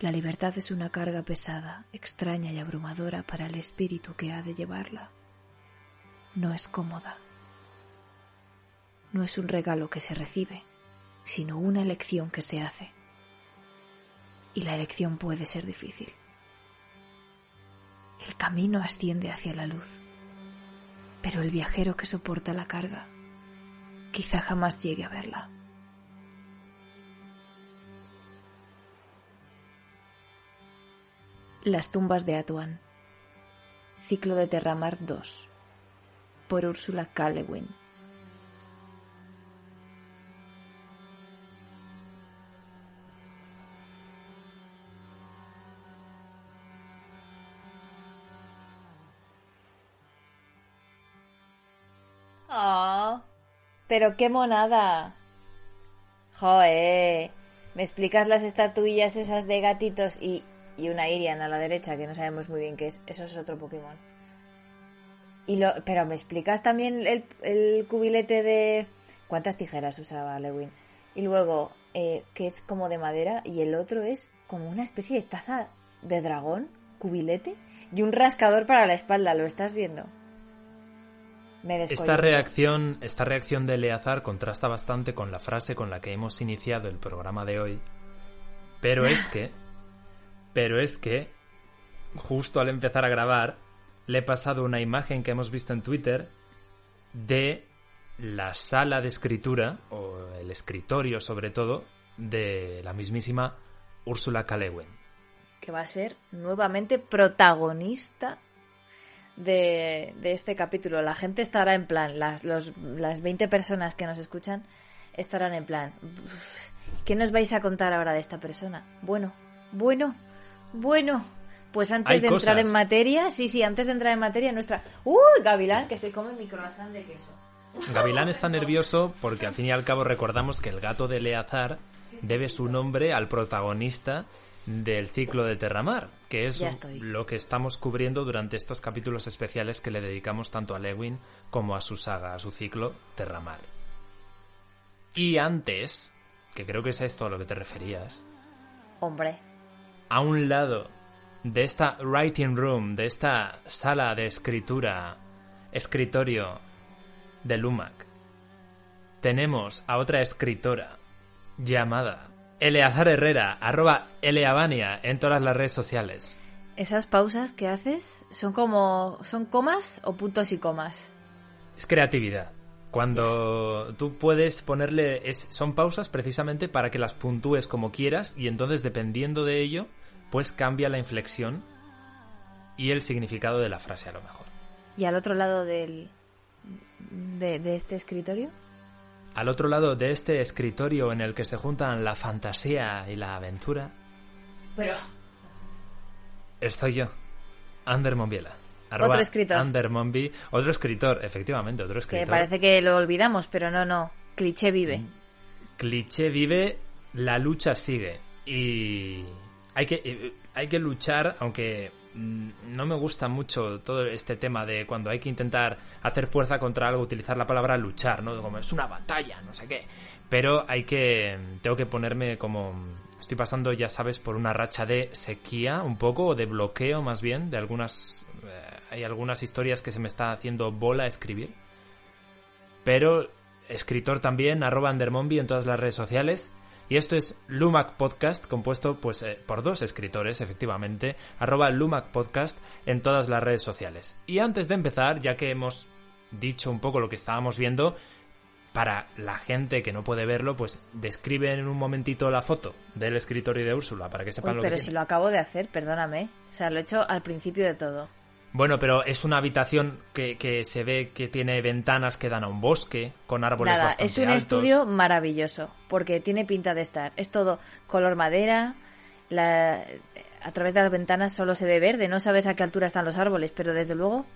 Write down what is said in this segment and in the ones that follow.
La libertad es una carga pesada, extraña y abrumadora para el espíritu que ha de llevarla. No es cómoda. No es un regalo que se recibe, sino una elección que se hace. Y la elección puede ser difícil. El camino asciende hacia la luz, pero el viajero que soporta la carga quizá jamás llegue a verla. Las tumbas de Atuan. Ciclo de Terramar 2. Por Úrsula K. Le. Oh, pero qué monada. Joe, me explicas las estatuillas esas de gatitos y, y una Irian a la derecha que no sabemos muy bien qué es. Eso es otro Pokémon. Y lo, pero me explicas también el, el cubilete de cuántas tijeras usaba Lewin. Y luego eh, que es como de madera y el otro es como una especie de taza de dragón, cubilete y un rascador para la espalda. ¿Lo estás viendo? Me Esta reacción, esta reacción de Eleazar contrasta bastante con la frase con la que hemos iniciado el programa de hoy. Pero es que, pero es que, justo al empezar a grabar, le he pasado una imagen que hemos visto en Twitter de la sala de escritura, o el escritorio sobre todo, de la mismísima Úrsula K. Que va a ser nuevamente protagonista de, de este capítulo. La gente estará en plan, las, los, las 20 personas que nos escuchan estarán en plan, "Uf, ¿qué nos vais a contar ahora de esta persona? Bueno, bueno, bueno. Pues antes Hay de entrar cosas. en materia, sí, sí, antes de entrar en materia, nuestra... ¡Uy, Gavilán, que se come mi croissant de queso! Gavilán está nervioso porque al fin y al cabo recordamos que el gato de Eleazar debe su nombre al protagonista del ciclo de Terramar, que es lo que estamos cubriendo durante estos capítulos especiales que le dedicamos tanto a Lewin como a su saga, a su ciclo Terramar. Y antes, que creo que es a esto a lo que te referías, Hombre, a un lado de esta writing room, de esta sala de escritura, escritorio de Lumac, tenemos a otra escritora llamada Eleazar Herrera, arroba Eleavania en todas las redes sociales. esas pausas que haces son como... ¿Son comas o puntos y comas? Es creatividad. Cuando tú puedes ponerle... es- son pausas precisamente para que las puntúes como quieras y entonces dependiendo de ello, pues cambia la inflexión y el significado de la frase a lo mejor. ¿Y al otro lado del... de, de este escritorio? Al otro lado de este escritorio en el que se juntan la fantasía y la aventura, Pero... estoy yo, Ander Monbiela. Otro escritor. Ander otro escritor, efectivamente, otro Que escritor. parece que lo olvidamos, pero no, no. Cliché vive. Cliché vive, la lucha sigue. Y hay que, eh, hay que luchar, aunque mm, no me gusta mucho todo este tema de cuando hay que intentar hacer fuerza contra algo, utilizar la palabra luchar, ¿no? Como es una batalla, no sé qué. Pero hay que, tengo que ponerme como, estoy pasando, ya sabes, por una racha de sequía un poco, o de bloqueo más bien, de algunas, eh, hay algunas historias que se me está haciendo bola escribir pero escritor también, arroba Andermombi en todas las redes sociales. Y esto es Lumac Podcast, compuesto pues eh, por dos escritores, efectivamente, arroba Lumac Podcast en todas las redes sociales. Y antes de empezar, ya que hemos dicho un poco lo que estábamos viendo, para la gente que no puede verlo, pues describe en un momentito la foto del escritorio de Úrsula, para que sepan Uy, lo pero que si tiene. lo acabo de hacer, perdóname. O sea, lo he hecho al principio de todo. Bueno, pero es una habitación que, que se ve que tiene ventanas que dan a un bosque, con árboles Nada, bastante es un altos. estudio maravilloso, porque tiene pinta de estar. Es todo color madera, la- a través de las ventanas solo se ve verde, no sabes a qué altura están los árboles, pero desde luego,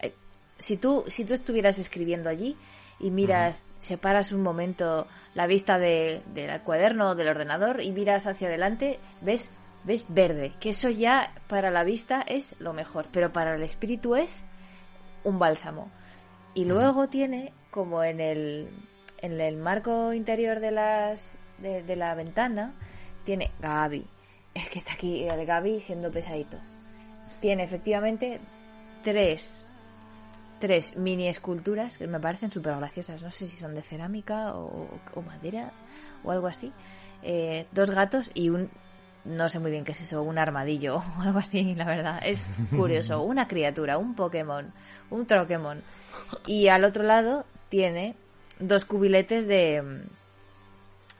eh, si tú, si tú estuvieras escribiendo allí y miras, separas un momento la vista de- del cuaderno o del ordenador y miras hacia adelante, ves, ves verde, que eso ya para la vista es lo mejor, pero para el espíritu es un bálsamo. Y luego tiene, como en el, en el marco interior de, las, de, de la ventana, tiene Gaby, Es que está aquí el Gaby siendo pesadito. Tiene efectivamente tres, tres mini esculturas que me parecen súper graciosas. No sé si son de cerámica o, o madera o algo así. Eh, dos gatos y un no sé muy bien qué es eso, un armadillo o algo así, la verdad. Es curioso. Una criatura, un Pokémon, un Troquemon. Y al otro lado tiene dos cubiletes de.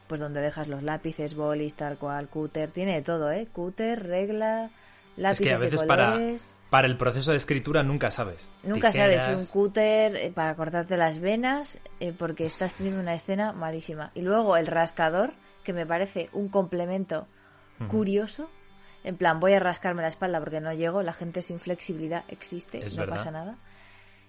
Pues donde dejas los lápices, bolis, tal cual, cúter. Tiene de todo, ¿eh? Cúter, regla, lápices es que a veces de para, colores. para el proceso de escritura nunca sabes. Nunca Tijeras, sabes, un cúter eh, para cortarte las venas, eh, porque estás teniendo una escena malísima. Y luego el rascador, que me parece un complemento curioso. En plan, voy a rascarme la espalda porque no llego, la gente sin flexibilidad existe, Es no verdad. pasa nada.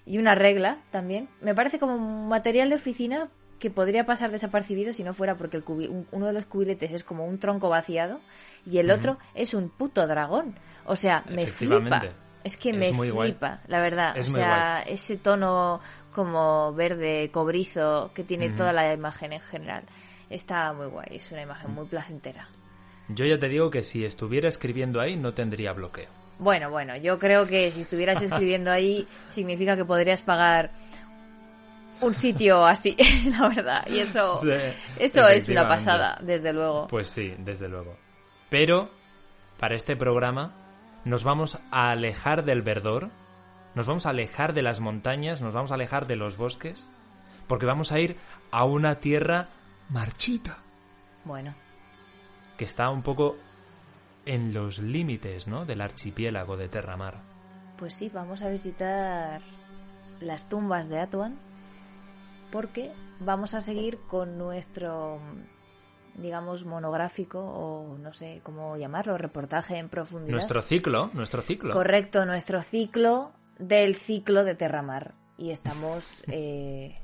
Y una regla también. Me parece como un material de oficina que podría pasar desapercibido si no fuera porque el cubi- uno de los cubiletes es como un tronco vaciado y el otro es un puto dragón. O sea, me flipa. Es que Es me guay. flipa, la verdad. Es o sea, ese tono como verde, cobrizo que tiene toda la imagen en general. Está muy guay, es una imagen muy placentera. Yo ya te digo que si estuviera escribiendo ahí no tendría bloqueo. Bueno, bueno, yo creo que si estuvieras escribiendo ahí significa que podrías pagar un sitio así, la verdad. Y eso, Sí, eso es una pasada, desde luego. Pues sí, desde luego. Pero para este programa nos vamos a alejar del verdor, nos vamos a alejar de las montañas, nos vamos a alejar de los bosques, porque vamos a ir a una tierra marchita, Bueno, que está un poco en los límites, ¿no? del archipiélago de Terramar. pues sí, vamos a visitar las tumbas de Atuan porque vamos a seguir con nuestro digamos monográfico o no sé cómo llamarlo, reportaje en profundidad. Nuestro ciclo, nuestro ciclo. Correcto, nuestro ciclo del ciclo de Terramar. Y estamos eh,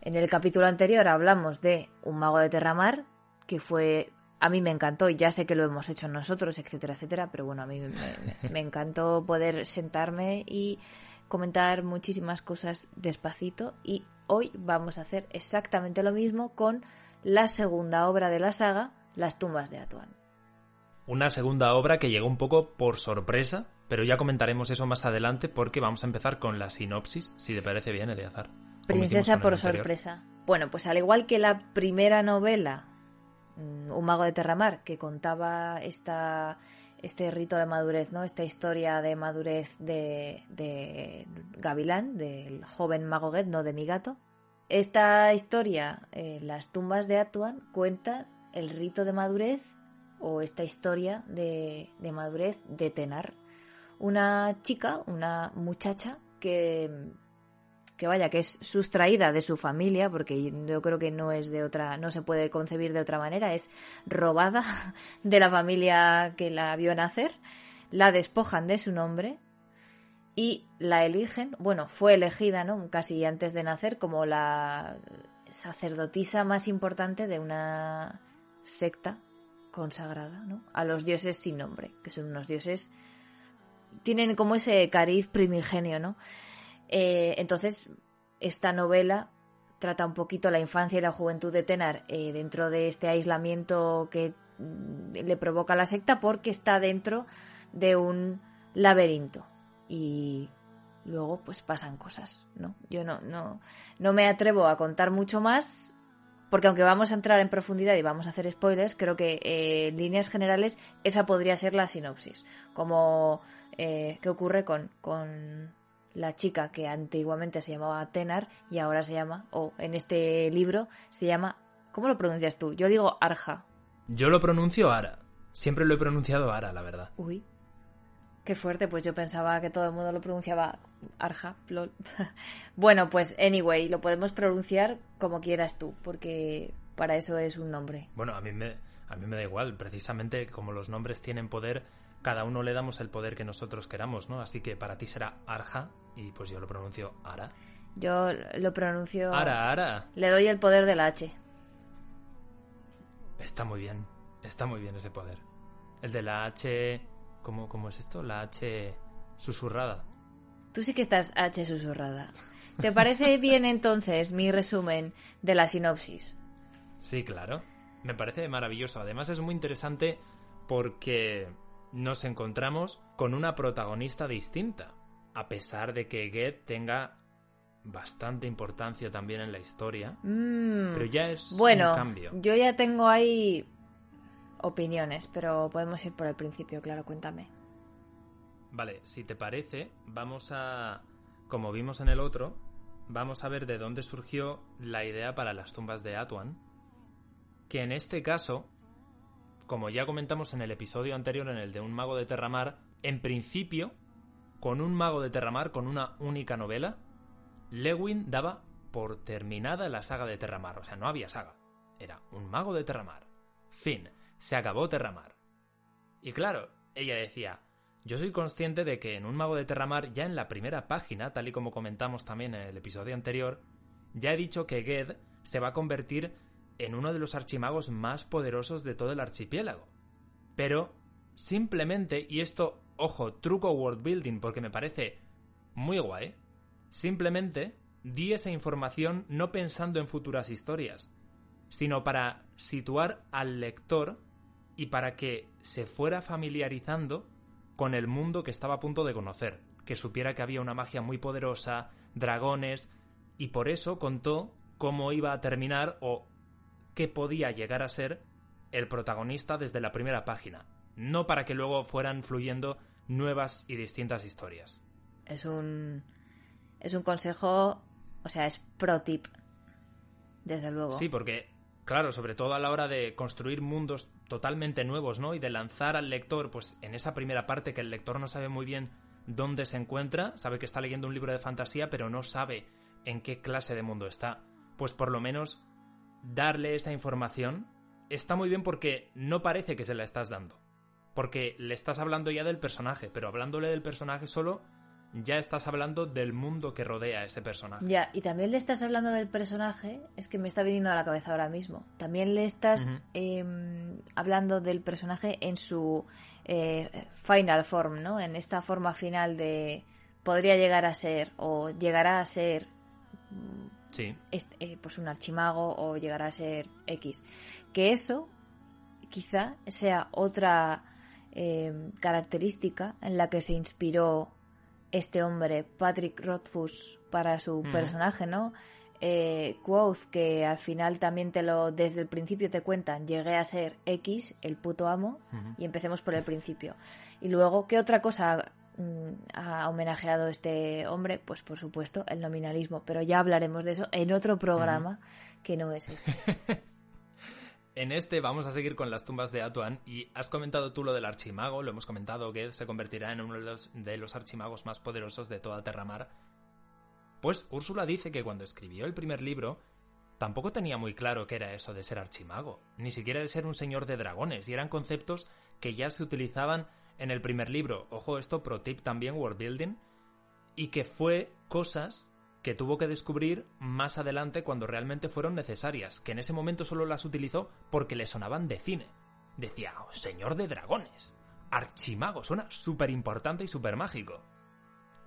en el capítulo anterior hablamos de un mago de Terramar que fue a mí me encantó ya sé que lo hemos hecho nosotros, etcétera, etcétera, pero bueno, a mí me, encantó poder sentarme y comentar muchísimas cosas despacito y hoy vamos a hacer exactamente lo mismo con la segunda obra de la saga, Las tumbas de Atuan. Una segunda obra que llegó un poco por sorpresa, pero ya comentaremos eso más adelante porque vamos a empezar con la sinopsis, si te parece bien, Eleazar. Princesa por sorpresa. Bueno, pues al igual que la primera novela, Un mago de Terramar, que contaba esta, este rito de madurez, ¿no? Esta historia de madurez de, Gavilán, del joven mago Get, no de mi gato. Esta historia, eh, Las tumbas de Atuan, cuenta el rito de madurez o esta historia de, de madurez de Tenar. Una chica, una muchacha que que vaya, que es sustraída de su familia, porque yo creo que no es de otra, no se puede concebir de otra manera, es robada de la familia que la vio nacer, la despojan de su nombre y la eligen, bueno, fue elegida, ¿no? Casi antes de nacer como la sacerdotisa más importante de una secta consagrada, ¿no? A los dioses sin nombre, que son unos dioses tienen como ese cariz primigenio, ¿no? Eh, entonces, esta novela trata un poquito la infancia y la juventud de Tenar eh, dentro de este aislamiento que mm, le provoca la secta porque está dentro de un laberinto y luego pues pasan cosas, ¿no? Yo no, no, no me atrevo a contar mucho más porque aunque vamos a entrar en profundidad y vamos a hacer spoilers, creo que eh, en líneas generales esa podría ser la sinopsis. Como qué ocurre con, con la chica que antiguamente se llamaba Tenar y ahora se llama, o en este libro se llama, ¿cómo lo pronuncias tú? Yo digo Arja. Yo lo pronuncio Ara. Siempre lo he pronunciado Ara, la verdad. Uy, qué fuerte, pues yo pensaba que todo el mundo lo pronunciaba Arja. lol. bueno, pues anyway, lo podemos pronunciar como quieras tú, porque para eso es un nombre. Bueno, a mí me, a mí me da igual. Precisamente como los nombres tienen poder, cada uno le damos el poder que nosotros queramos, ¿no? Así que para ti será Arja y pues yo lo pronuncio Ara. Yo lo pronuncio... Ara, Ara. Le doy el poder de la H. Está muy bien. Está muy bien ese poder. El de la H... ¿Cómo, cómo es esto? La H susurrada. Tú sí que estás H susurrada. ¿Te parece bien entonces mi resumen de la sinopsis? Sí, claro. Me parece maravilloso. Además es muy interesante porque nos encontramos con una protagonista distinta, a pesar de que Ged tenga bastante importancia también en la historia, Mm, pero ya es bueno, un cambio. yo ya tengo ahí opiniones, pero podemos ir por el principio, claro, cuéntame. Vale, si te parece, vamos a, como vimos en el otro, vamos a ver de dónde surgió la idea para las tumbas de Atuan, que en este caso, como ya comentamos en el episodio anterior, en el de un mago de Terramar, en principio, con un mago de Terramar, con una única novela, Lewin daba por terminada la saga de Terramar, o sea, no había saga, era un mago de Terramar. Fin, se acabó Terramar. Y claro, ella decía, yo soy consciente de que en un mago de Terramar, ya en la primera página, tal y como comentamos también en el episodio anterior, ya he dicho que Ged se va a convertir en uno de los archimagos más poderosos de todo el archipiélago. Pero, simplemente, y esto, ojo, truco world building, porque me parece muy guay, simplemente di esa información no pensando en futuras historias, sino para situar al lector y para que se fuera familiarizando con el mundo que estaba a punto de conocer, que supiera que había una magia muy poderosa, dragones, y por eso contó cómo iba a terminar o qué podía llegar a ser el protagonista desde la primera página, no para que luego fueran fluyendo nuevas y distintas historias. Es un es un consejo, o sea, es pro tip. Desde luego. Sí, porque claro, sobre todo a la hora de construir mundos totalmente nuevos, ¿no? Y de lanzar al lector, pues en esa primera parte que el lector no sabe muy bien dónde se encuentra, sabe que está leyendo un libro de fantasía, pero no sabe en qué clase de mundo está. Pues por lo menos darle esa información está muy bien porque no parece que se la estás dando. Porque le estás hablando ya del personaje, pero hablándole del personaje solo, ya estás hablando del mundo que rodea a ese personaje. Ya, y también le estás hablando del personaje, es que me está viniendo a la cabeza ahora mismo. También le estás eh, hablando del personaje en su eh, final form, ¿no? En esta forma final de podría llegar a ser o llegará a ser Sí, est- eh, pues un archimago o llegará a ser X. Que eso quizá sea otra eh, característica en la que se inspiró este hombre, Patrick Rothfuss, para su Ujú. personaje, ¿no? Eh, Quoth, que al final también te lo, desde el principio te cuentan, llegué a ser X, el puto amo, y empecemos por el principio. Y luego, ¿qué otra cosa mm, ha homenajeado este hombre? Pues por supuesto, el nominalismo, pero ya hablaremos de eso en otro programa que no es este. En este vamos a seguir con las tumbas de Atuan y has comentado tú lo del archimago, lo hemos comentado, Ged se convertirá en uno de los, de los archimagos más poderosos de toda Terramar. Pues Úrsula dice que cuando escribió el primer libro tampoco tenía muy claro qué era eso de ser archimago, ni siquiera de ser un señor de dragones, y eran conceptos que ya se utilizaban en el primer libro. Ojo, esto pro tip también, world building, y que fue cosas que tuvo que descubrir más adelante cuando realmente fueron necesarias, que en ese momento solo las utilizó porque le sonaban de cine. Decía, "Oh, señor de dragones, archimago, suena súper importante y súper mágico.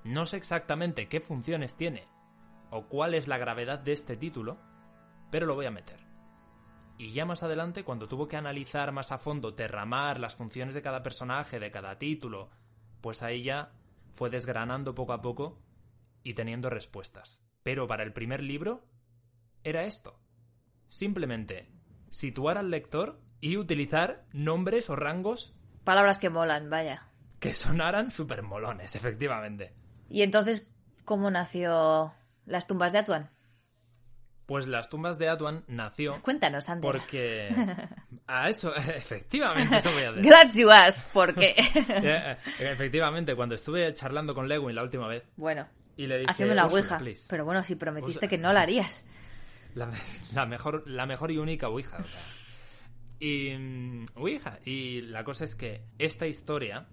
No sé exactamente qué funciones tiene o cuál es la gravedad de este título, pero lo voy a meter. Y ya más adelante, cuando tuvo que analizar más a fondo, terramar las funciones de cada personaje, de cada título, pues ahí ya fue desgranando poco a poco y teniendo respuestas. Pero para el primer libro era esto. Simplemente situar al lector y utilizar nombres o rangos Palabras que molan, vaya. que sonaran súper molones, efectivamente. Y entonces, ¿cómo nació las tumbas de Atuan? Pues las tumbas de Atuan nació Cuéntanos, Ander. porque... A eso, efectivamente, eso voy a hacer. Glad you asked, ¿por qué? Eh, Efectivamente, cuando estuve charlando con Lewin la última vez bueno, y le dije... haciendo "Úrsula, ouija. please". Pero bueno, si prometiste que no la harías. La, la mejor, la mejor y única Ouija. o sea. Y. mm, Ouija. Y la cosa es que esta historia,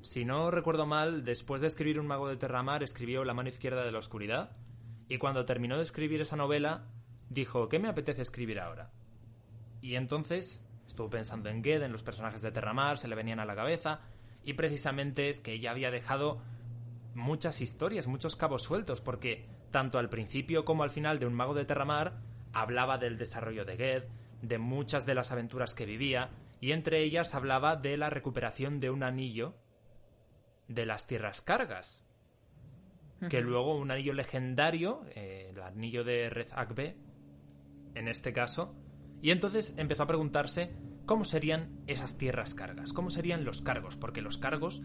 si no recuerdo mal, después de escribir Un Mago de Terramar, escribió La mano izquierda de la oscuridad. Y cuando terminó de escribir esa novela, dijo: ¿Qué me apetece escribir ahora? Y entonces estuvo pensando en Ged, en los personajes de Terramar, se le venían a la cabeza. Y precisamente es que ella había dejado muchas historias, muchos cabos sueltos, porque tanto al principio como al final de Un Mago de Terramar hablaba del desarrollo de Ged, de muchas de las aventuras que vivía, y entre ellas hablaba de la recuperación de un anillo de las tierras cargas, que luego un anillo legendario, eh, el anillo de Red Akbe, en este caso, y entonces empezó a preguntarse cómo serían esas tierras cargas, cómo serían los cargos, porque los cargos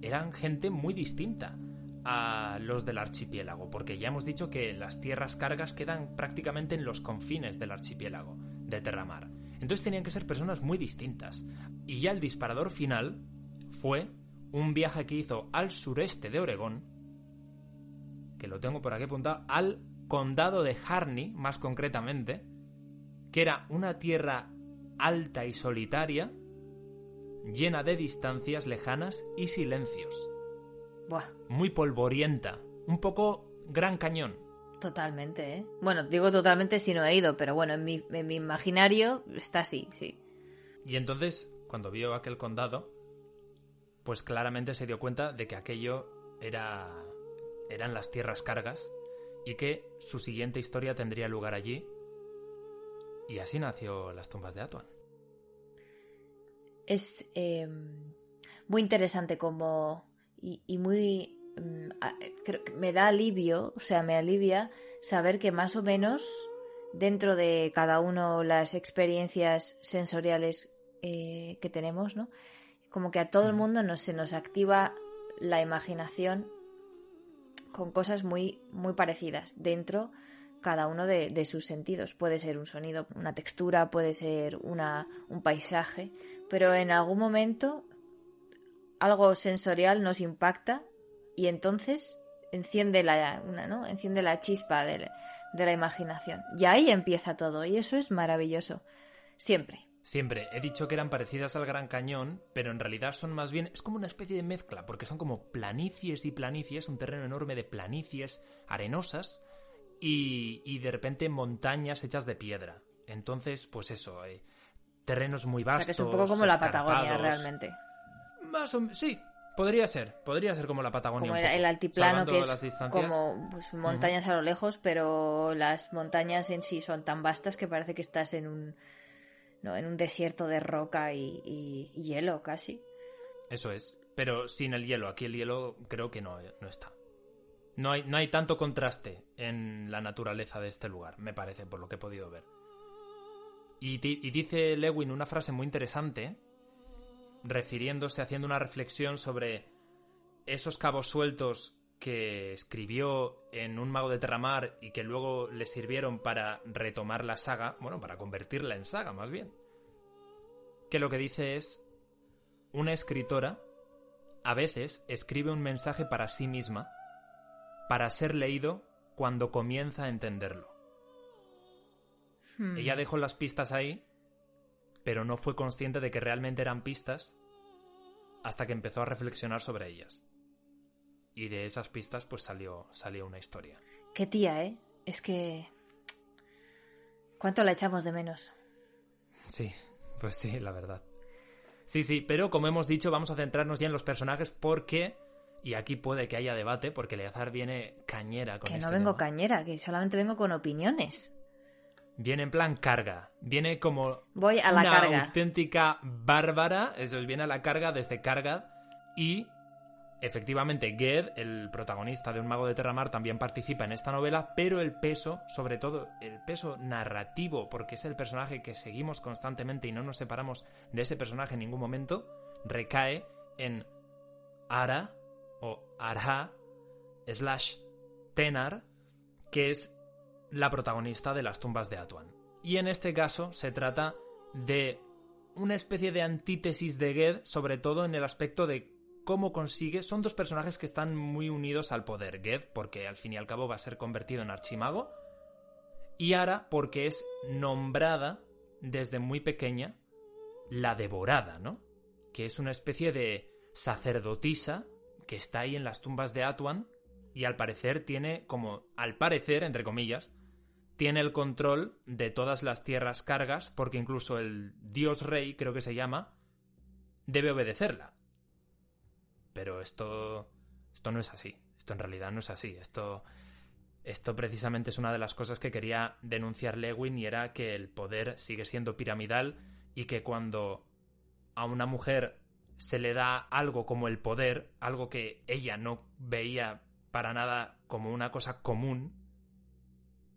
eran gente muy distinta a los del archipiélago, porque ya hemos dicho que las tierras cargas quedan prácticamente en los confines del archipiélago de Terramar. Entonces tenían que ser personas muy distintas. Y ya el disparador final fue un viaje que hizo al sureste de Oregón, que lo tengo por aquí apuntado, al condado de Harney, más concretamente, que era una tierra alta y solitaria, llena de distancias lejanas y silencios. Muy polvorienta. Un poco gran cañón. Totalmente, ¿eh? Bueno, digo totalmente si no he ido, pero bueno, en mi, en mi imaginario está así, sí. Y entonces, cuando vio aquel condado, pues claramente se dio cuenta de que aquello era eran las tierras cargas y que su siguiente historia tendría lugar allí. Y así nació las tumbas de Atuan. Es eh, muy interesante como y, muy... Mm, creo que me da alivio, o sea, me alivia saber que más o menos dentro de cada uno las experiencias sensoriales eh, que tenemos, ¿no? Como que a todo el mundo nos, se nos activa la imaginación con cosas muy, muy parecidas dentro cada uno de, de, sus sentidos. Puede ser un sonido, una textura, puede ser una, un paisaje, pero en algún momento algo sensorial nos impacta y entonces enciende la, una, ¿no? enciende la chispa de, de la imaginación. Y ahí empieza todo y eso es maravilloso. Siempre. Siempre. He dicho que eran parecidas al Gran Cañón, pero en realidad son más bien. Es como una especie de mezcla, porque son como planicies y planicies, un terreno enorme de planicies arenosas y, y de repente montañas hechas de piedra. Entonces, pues eso, eh, terrenos muy vastos. O sea que es un poco como la Patagonia realmente. Más o sí, podría ser, podría ser como la Patagonia. Como el altiplano que es como pues, montañas a lo lejos, pero las montañas en sí son tan vastas que parece que estás en un, no, en un desierto de roca y, hielo casi. Eso es, pero sin el hielo. Aquí el hielo creo que no, no está. No hay, no hay tanto contraste en la naturaleza de este lugar, me parece, por lo que he podido ver. Y, y dice Lewin una frase muy interesante refiriéndose, haciendo una reflexión sobre esos cabos sueltos que escribió en Un mago de Terramar y que luego le sirvieron para retomar la saga, bueno, para convertirla en saga más bien. Que lo que dice es, una escritora a veces escribe un mensaje para sí misma para ser leído cuando comienza a entenderlo. Hmm. Ella dejó las pistas ahí pero no fue consciente de que realmente eran pistas hasta que empezó a reflexionar sobre ellas. Y de esas pistas pues salió, salió una historia. Qué tía, ¿eh? Es que... ¿Cuánto la echamos de menos? Sí, pues sí, la verdad. Sí, sí, pero como hemos dicho, vamos a centrarnos ya en los personajes porque... Y aquí puede que haya debate porque Leazar viene cañera con Que no este vengo cañera, que solamente vengo con opiniones. Viene en plan carga. Viene como Voy a la una carga. auténtica bárbara. Eso es, viene a la carga desde carga. Y efectivamente, Ged, el protagonista de Un Mago de Terramar, también participa en esta novela, pero el peso, sobre todo el peso narrativo, porque es el personaje que seguimos constantemente y no nos separamos de ese personaje en ningún momento, recae en Ara o Arha slash Tenar, que es la protagonista de las tumbas de Atuan. Y en este caso se trata de una especie de antítesis de Ged, sobre todo en el aspecto de cómo consigue. Son dos personajes que están muy unidos al poder. Ged, porque al fin y al cabo va a ser convertido en archimago. Y Ara, porque es nombrada desde muy pequeña la devorada, ¿no? Que es una especie de sacerdotisa que está ahí en las tumbas de Atuan y al parecer tiene como, al parecer, entre comillas, tiene el control de todas las tierras cargas porque incluso el dios rey, creo que se llama, debe obedecerla. Pero esto esto no es así. Esto en realidad no es así. Esto esto precisamente es una de las cosas que quería denunciar Lewin y era que el poder sigue siendo piramidal y que cuando a una mujer se le da algo como el poder, algo que ella no veía para nada como una cosa común,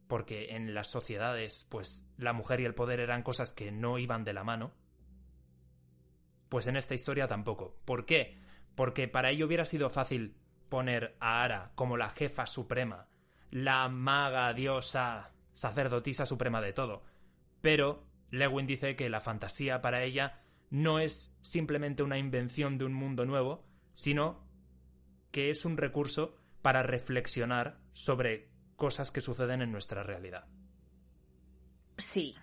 porque en las sociedades, pues la mujer y el poder eran cosas que no iban de la mano, pues en esta historia tampoco. ¿Por qué? Porque para ello hubiera sido fácil poner a Ara como la jefa suprema, la maga, diosa, sacerdotisa suprema de todo. Pero Lewin dice que la fantasía para ella no es simplemente una invención de un mundo nuevo, sino que es un recurso para reflexionar sobre cosas que suceden en nuestra realidad. Sí.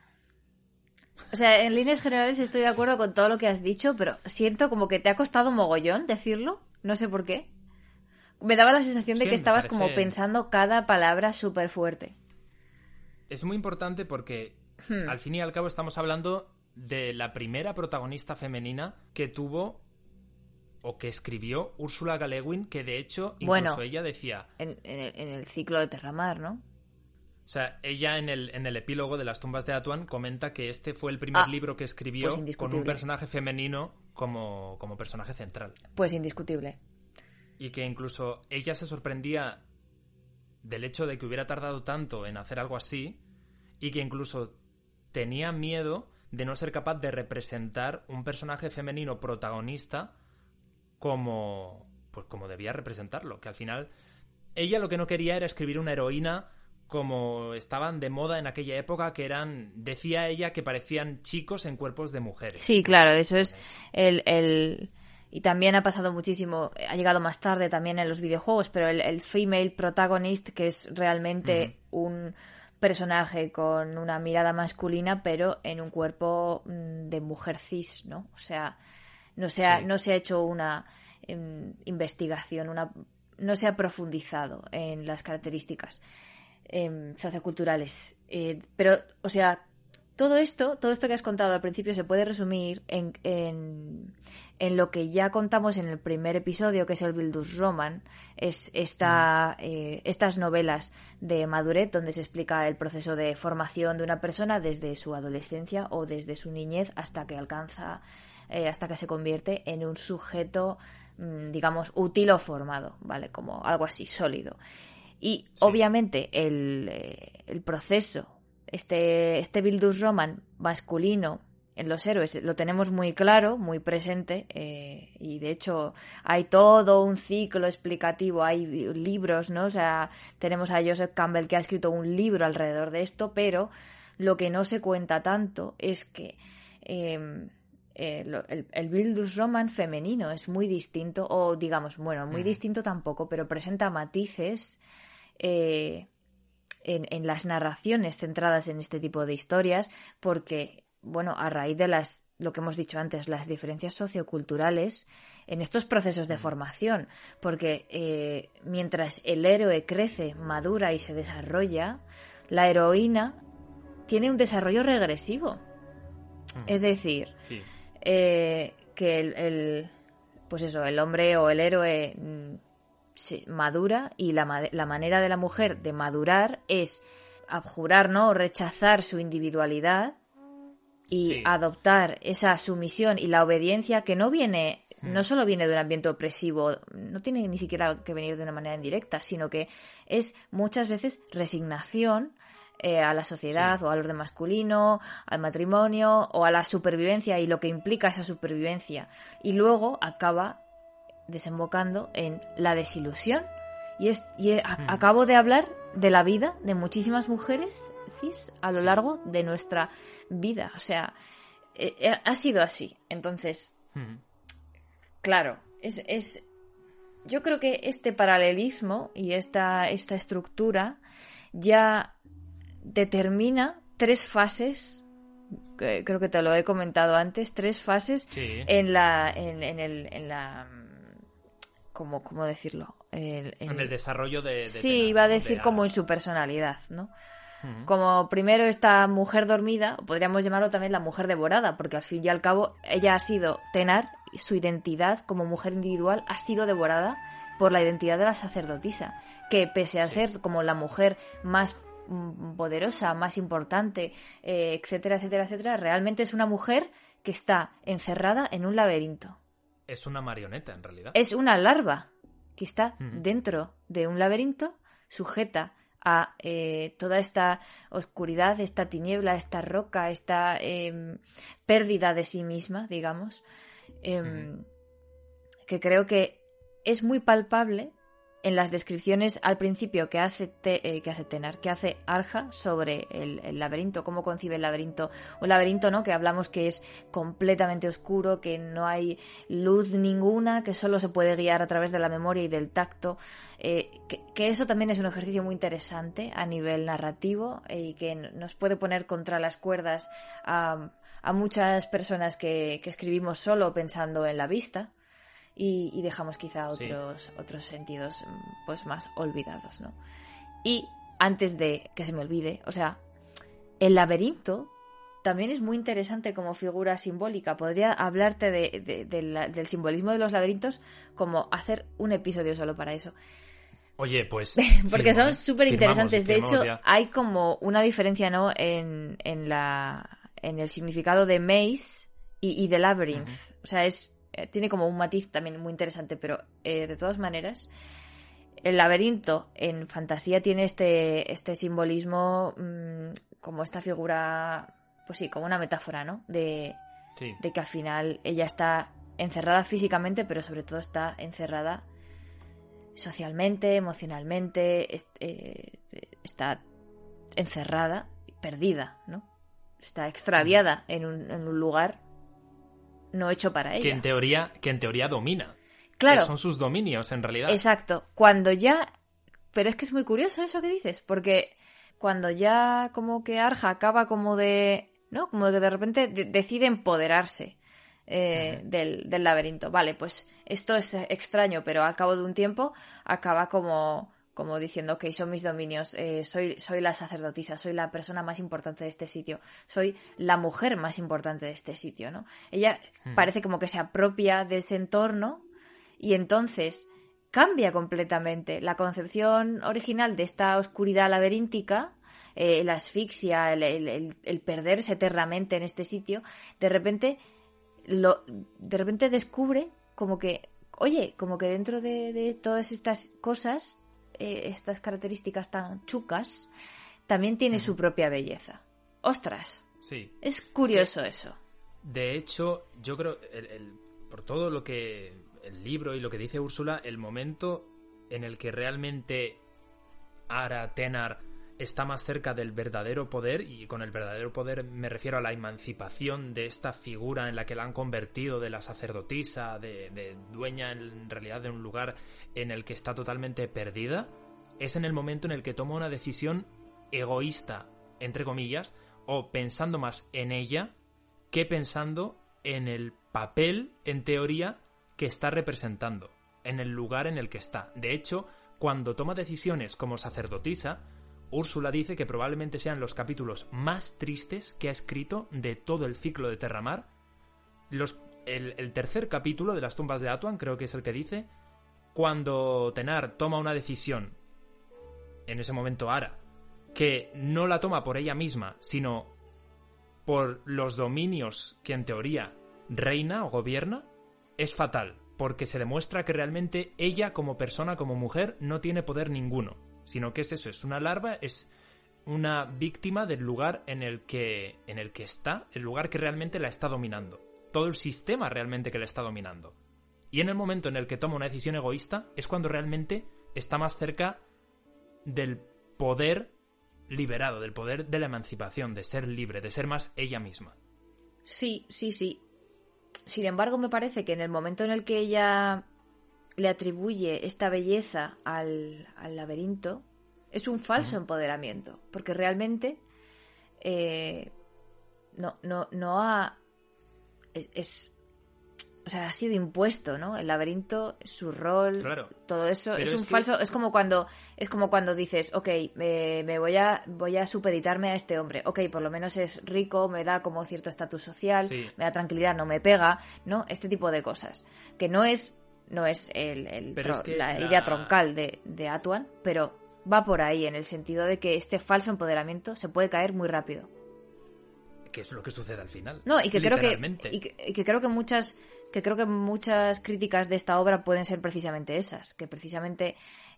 O sea, en líneas generales estoy de acuerdo con todo lo que has dicho, pero siento como que te ha costado mogollón decirlo. No sé por qué. Me daba la sensación de Sí, que estabas parece- como pensando cada palabra súper fuerte. Es muy importante porque Hmm. al fin y al cabo estamos hablando de la primera protagonista femenina que tuvo o que escribió Úrsula Guin, que de hecho incluso Bueno. ella decía, En, en el, en el ciclo de Terramar, ¿no? o sea, ella en el, en el epílogo de las tumbas de Atuan comenta que este fue el primer Ah, libro que escribió pues con un personaje femenino como, como personaje central. Pues indiscutible. Y que incluso ella se sorprendía del hecho de que hubiera tardado tanto en hacer algo así y que incluso tenía miedo de no ser capaz de representar un personaje femenino protagonista como pues como debía representarlo, que al final ella lo que no quería era escribir una heroína como estaban de moda en aquella época que eran decía ella que parecían chicos en cuerpos de mujeres. Sí, claro, eso es el, el... Y también ha pasado muchísimo, ha llegado más tarde también en los videojuegos, pero el, el female protagonist, que es realmente un personaje con una mirada masculina, pero en un cuerpo mm, de mujer cis, ¿no? O sea, no se ha, Sí. no se ha hecho una em, investigación, una, no se ha profundizado en las características em, socioculturales. Eh, pero, o sea, todo esto, todo esto que has contado al principio se puede resumir en, en, en lo que ya contamos en el primer episodio, que es el Bildus Roman, es esta, eh, estas novelas de Maduret, donde se explica el proceso de formación de una persona desde su adolescencia o desde su niñez hasta que alcanza, eh, hasta que se convierte en un sujeto, mm, digamos, útil o formado, ¿vale? Como algo así, sólido. Y obviamente el, eh, el proceso, este, este Bildus Roman masculino en los héroes lo tenemos muy claro, muy presente, eh, y de hecho hay todo un ciclo explicativo, hay libros, ¿no? O sea, tenemos a Joseph Campbell que ha escrito un libro alrededor de esto, pero lo que no se cuenta tanto es que eh, eh, lo- el, el Bildus Roman femenino es muy distinto, o digamos, bueno, muy distinto tampoco, pero presenta matices eh, en, en las narraciones centradas en este tipo de historias, porque, bueno, a raíz de las lo que hemos dicho antes, las diferencias socioculturales en estos procesos de formación, porque eh, mientras el héroe crece, madura y se desarrolla, la heroína tiene un desarrollo regresivo. Es decir, Sí. Eh, que el, el- pues eso, el hombre o el héroe mm, se- madura y la, la manera de la mujer de madurar es abjurar, ¿no? O rechazar su individualidad y Sí. adoptar esa sumisión y la obediencia que no viene, no solo viene de un ambiente opresivo, no tiene ni siquiera que venir de una manera indirecta, sino que es muchas veces resignación eh, a la sociedad o al orden masculino, al matrimonio o a la supervivencia y lo que implica esa supervivencia. Y luego acaba desembocando en la desilusión. Y, es, y a- acabo de hablar de la vida de muchísimas mujeres cis a lo largo de nuestra vida. O sea, eh, eh, ha sido así. Entonces, Mm. claro, es, es. Yo creo que este paralelismo y esta, esta estructura ya determina tres fases. que Creo que te lo he comentado antes, tres fases Sí. en la. en, en el. en la. ¿Cómo, cómo decirlo? En el desarrollo de... de sí, iba a decir De como en su personalidad, ¿no? Como primero esta mujer dormida, podríamos llamarlo también la mujer devorada, porque al fin y al cabo ella ha sido Tenar, su identidad como mujer individual ha sido devorada por la identidad de la sacerdotisa, que pese a ser como la mujer más poderosa, más importante, eh, etcétera, etcétera, etcétera, realmente es una mujer que está encerrada en un laberinto. Es una marioneta, en realidad. Es una larva que está dentro de un laberinto, sujeta a eh, toda esta oscuridad, esta tiniebla, esta roca, esta em, pérdida de sí misma, digamos, em, que creo que es muy palpable en las descripciones al principio que hace, eh, que hace Tenar, que hace Arja sobre el, laberinto, cómo concibe el laberinto. Un laberinto, ¿no? Que hablamos que es completamente oscuro, que no hay luz ninguna, que solo se puede guiar a través de la memoria y del tacto. Eh, que, eso también es un ejercicio muy interesante a nivel narrativo eh, y que nos puede poner contra las cuerdas a, muchas personas que escribimos solo pensando en la vista y, dejamos quizá otros, otros sentidos pues más olvidados, ¿no? Y antes de que se me olvide, o sea, el laberinto también es muy interesante como figura simbólica. Podría hablarte de, del simbolismo de los laberintos como hacer un episodio solo para eso. Oye, pues. Porque son súper interesantes. De hecho, hay como una diferencia, ¿no? En, en, la, en el significado de maze y, de labyrinth. O sea, es eh, tiene como un matiz también muy interesante, pero eh, de todas maneras, el laberinto en fantasía tiene este, este simbolismo mm, como esta figura, pues sí, como una metáfora, ¿no? De, de que al final ella está encerrada físicamente, pero sobre todo está encerrada socialmente, emocionalmente, eh, está encerrada, perdida, ¿no? Está extraviada en un, en un lugar no hecho para ella. Que en teoría, que en teoría domina. Claro. son sus dominios, en realidad. Exacto. Cuando ya. Pero es que es muy curioso eso que dices, porque cuando ya como que Arja acaba como de. ¿No? Como que de repente decide empoderarse eh, del, del laberinto. Vale, pues esto es extraño, pero al cabo de un tiempo acaba como como diciendo, que son mis dominios, eh, soy, soy la sacerdotisa, soy la persona más importante de este sitio, soy la mujer más importante de este sitio, ¿no? Ella hmm. parece como que se apropia de ese entorno y entonces cambia completamente la concepción original de esta oscuridad laberíntica, eh, la asfixia, el, perderse eternamente en este sitio, de repente, lo, de repente descubre como que, oye, como que dentro de, de todas estas cosas eh, estas características tan chucas, también tiene su propia belleza. ¡Ostras! Sí. Es curioso eso. De hecho, yo creo, por todo lo que el libro y lo que dice Úrsula, el momento en el que realmente Ara Tenar está más cerca del verdadero poder, y con el verdadero poder me refiero a la emancipación de esta figura en la que la han convertido de la sacerdotisa, de, dueña en realidad de un lugar en el que está totalmente perdida, es en el momento en el que toma una decisión egoísta, entre comillas, o pensando más en ella que pensando en el papel, en teoría, que está representando, en el lugar en el que está. De hecho, cuando toma decisiones como sacerdotisa, Úrsula dice que probablemente sean los capítulos más tristes que ha escrito de todo el ciclo de Terramar. Los, el, tercer capítulo de las tumbas de Atuan creo que es el que dice cuando Tenar toma una decisión, en ese momento Ara, que no la toma por ella misma, sino por los dominios que en teoría reina o gobierna, es fatal, porque se demuestra que realmente ella como persona, como mujer, no tiene poder ninguno sino que es eso, es una larva, es una víctima del lugar en el que en el que está, el lugar que realmente la está dominando, todo el sistema realmente que la está dominando. Y en el momento en el que toma una decisión egoísta es cuando realmente está más cerca del poder liberado, del poder de la emancipación, de ser libre, de ser más ella misma. Sí, sí, sí. Sin embargo, me parece que en el momento en el que ella le atribuye esta belleza al, laberinto, es un falso empoderamiento, porque realmente eh, no, no, no ha... Es, o sea, ha sido impuesto, ¿no? El laberinto, su rol, todo eso es un falso. Es como cuando es como cuando dices, ok, me, voy a voy a supeditarme a este hombre. Ok, por lo menos es rico, me da como cierto estatus social, me da tranquilidad, no me pega, ¿no? Este tipo de cosas que no es no es, el, la, idea troncal de, de Atuan, pero va por ahí en el sentido de que este falso empoderamiento se puede caer muy rápido. que es lo que sucede al final. No, y que creo que, y que, creo que muchas que creo que muchas críticas de esta obra pueden ser precisamente esas, que precisamente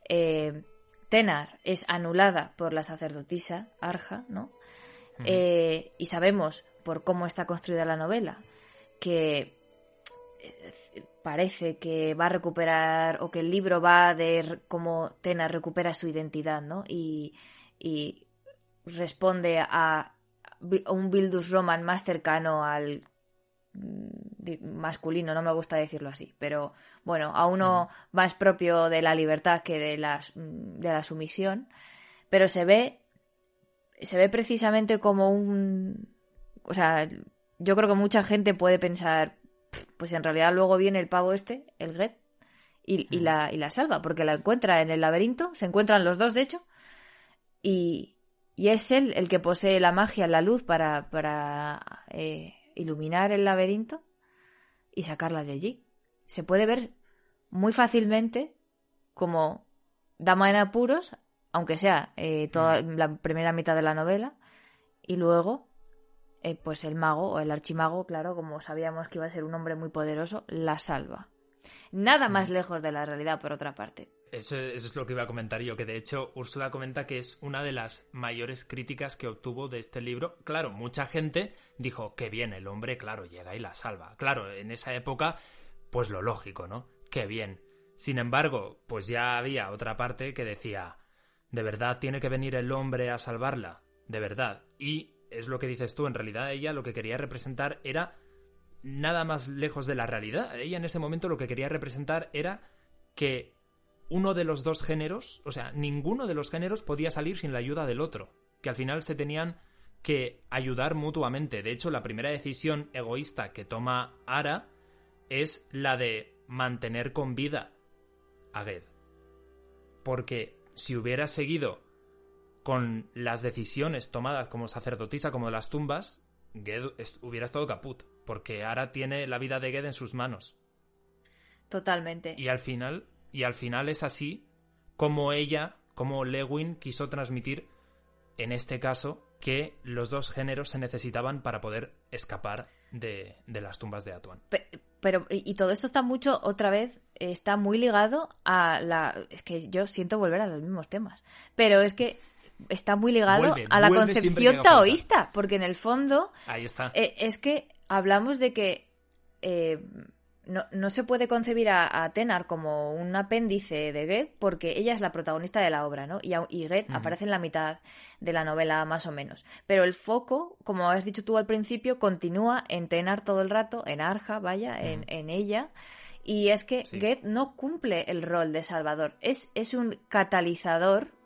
eh, Tenar es anulada por la sacerdotisa Arja, ¿no? Eh, y sabemos por cómo está construida la novela que eh, parece que va a recuperar o que el libro va de cómo Tenar recupera su identidad, ¿no? Y, y responde a un Bildus Roman más cercano al mm, masculino, no me gusta decirlo así, pero bueno, a uno más propio de la libertad que de la, mm, de la sumisión, pero se ve, se ve precisamente como un, o sea, yo creo que mucha gente puede pensar, pues en realidad luego viene el pavo este, el Gret, y, y, la, y la salva, porque la encuentra en el laberinto, se encuentran los dos de hecho, y, y es él el que posee la magia, la luz para, para eh, iluminar el laberinto y sacarla de allí. Se puede ver muy fácilmente como dama en apuros, aunque sea eh, toda la primera mitad de la novela, y luego, eh, pues el mago o el archimago, claro, como sabíamos que iba a ser un hombre muy poderoso, la salva. Nada más mm. lejos de la realidad, por otra parte. Eso, es lo que iba a comentar yo, que de hecho Úrsula comenta que es una de las mayores críticas que obtuvo de este libro. Claro, mucha gente dijo que bien, el hombre, claro, llega y la salva. Claro, en esa época, pues lo lógico, ¿no? Qué bien. Sin embargo, pues ya había otra parte que decía, ¿de verdad tiene que venir el hombre a salvarla? De verdad. Y es lo que dices tú, en realidad ella lo que quería representar era nada más lejos de la realidad. Ella en ese momento lo que quería representar era que uno de los dos géneros, o sea, ninguno de los géneros podía salir sin la ayuda del otro, que al final se tenían que ayudar mutuamente. De hecho, la primera decisión egoísta que toma Ara es la de mantener con vida a Ged. Porque si hubiera seguido con las decisiones tomadas como sacerdotisa, como de las tumbas, Ged hubiera estado caput, porque Ara tiene la vida de Ged en sus manos. Totalmente. Y al final y al final es así como ella, como Lewin quiso transmitir, en este caso, que los dos géneros se necesitaban para poder escapar de, las tumbas de Atuan. Pero, y todo esto está mucho, otra vez, está muy ligado a la... Es que yo siento volver a los mismos temas, pero es que está muy ligado a la concepción taoísta, porque en el fondo... Ahí está. Eh, es que hablamos de que... Eh, no, no, se puede concebir a, Tenar como un apéndice de Goethe porque ella es la protagonista de la obra, ¿no? Y, y Goethe aparece en la mitad de la novela más o menos. Pero el foco, como has dicho tú al principio, continúa en Tenar todo el rato, en Arja, vaya, en, en, ella. Y es que Goethe no cumple el rol de Salvador, es, es un catalizador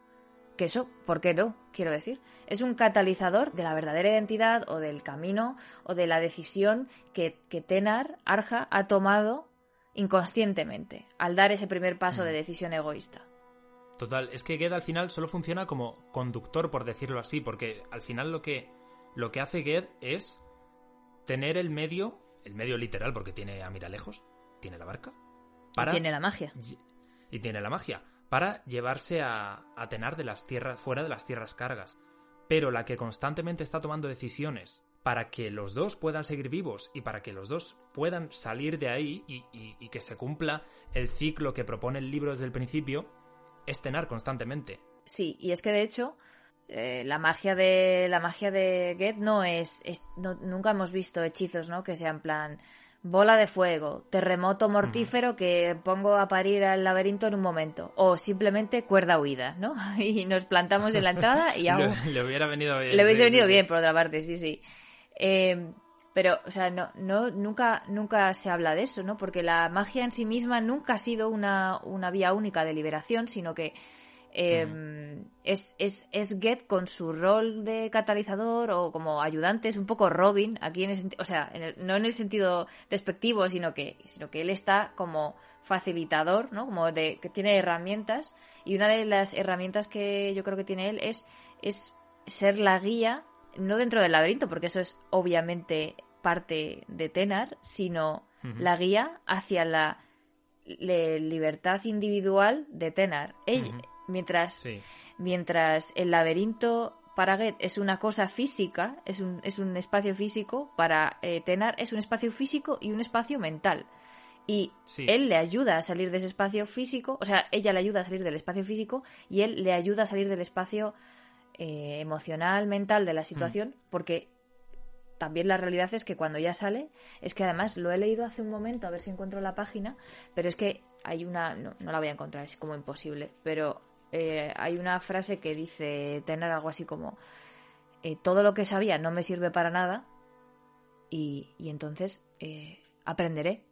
que eso, ¿por qué no? Quiero decir, es un catalizador de la verdadera identidad o del camino o de la decisión que, Tenar, Arja, ha tomado inconscientemente al dar ese primer paso de mm. decisión egoísta. Total, es que Ged al final solo funciona como conductor, por decirlo así, porque al final lo que, lo que hace Ged es tener el medio, el medio literal, porque tiene a Miralejos, tiene la barca. Para, y tiene la magia. Y tiene la magia para llevarse a, Tenar de las tierras, fuera de las tierras cargas. Pero la que constantemente está tomando decisiones para que los dos puedan seguir vivos y para que los dos puedan salir de ahí y, que se cumpla el ciclo que propone el libro desde el principio, es Tenar constantemente. Sí, y es que de hecho eh, la magia de la magia de Get no es, nunca hemos visto hechizos, ¿no? Que sean plan bola de fuego, terremoto mortífero que pongo a parir al laberinto en un momento, o simplemente cuerda huida, ¿no? Y nos plantamos en la entrada y aún... le, hubiera venido bien. Le hubiese venido bien, por otra parte, sí, sí. Eh, pero, o sea, no, no, nunca, nunca se habla de eso, ¿no? Porque la magia en sí misma nunca ha sido una, una vía única de liberación, sino que Em, es, es, es, Get con su rol de catalizador o como ayudante, es un poco Robin, aquí en ese, o sea, no en el sentido despectivo, sino que, sino que él está como facilitador, ¿no? Como de que tiene herramientas y una de las herramientas que yo creo que tiene él es, es ser la guía, no dentro del laberinto, porque eso es obviamente parte de Tenar, sino la guía hacia la libertad individual de Tenar. Mientras, mientras el laberinto para Get es una cosa física, es un, es un espacio físico, para eh, Tenar es un espacio físico y un espacio mental. Y él le ayuda a salir de ese espacio físico, o sea, ella le ayuda a salir del espacio físico y él le ayuda a salir del espacio eh, emocional, mental de la situación, mm. porque también la realidad es que cuando ya sale, es que además lo he leído hace un momento, a ver si encuentro la página, pero es que hay una, no, la voy a encontrar, es como imposible, pero eh, hay una frase que dice tener algo así como, eh, todo lo que sabía no me sirve para nada y, entonces aprenderé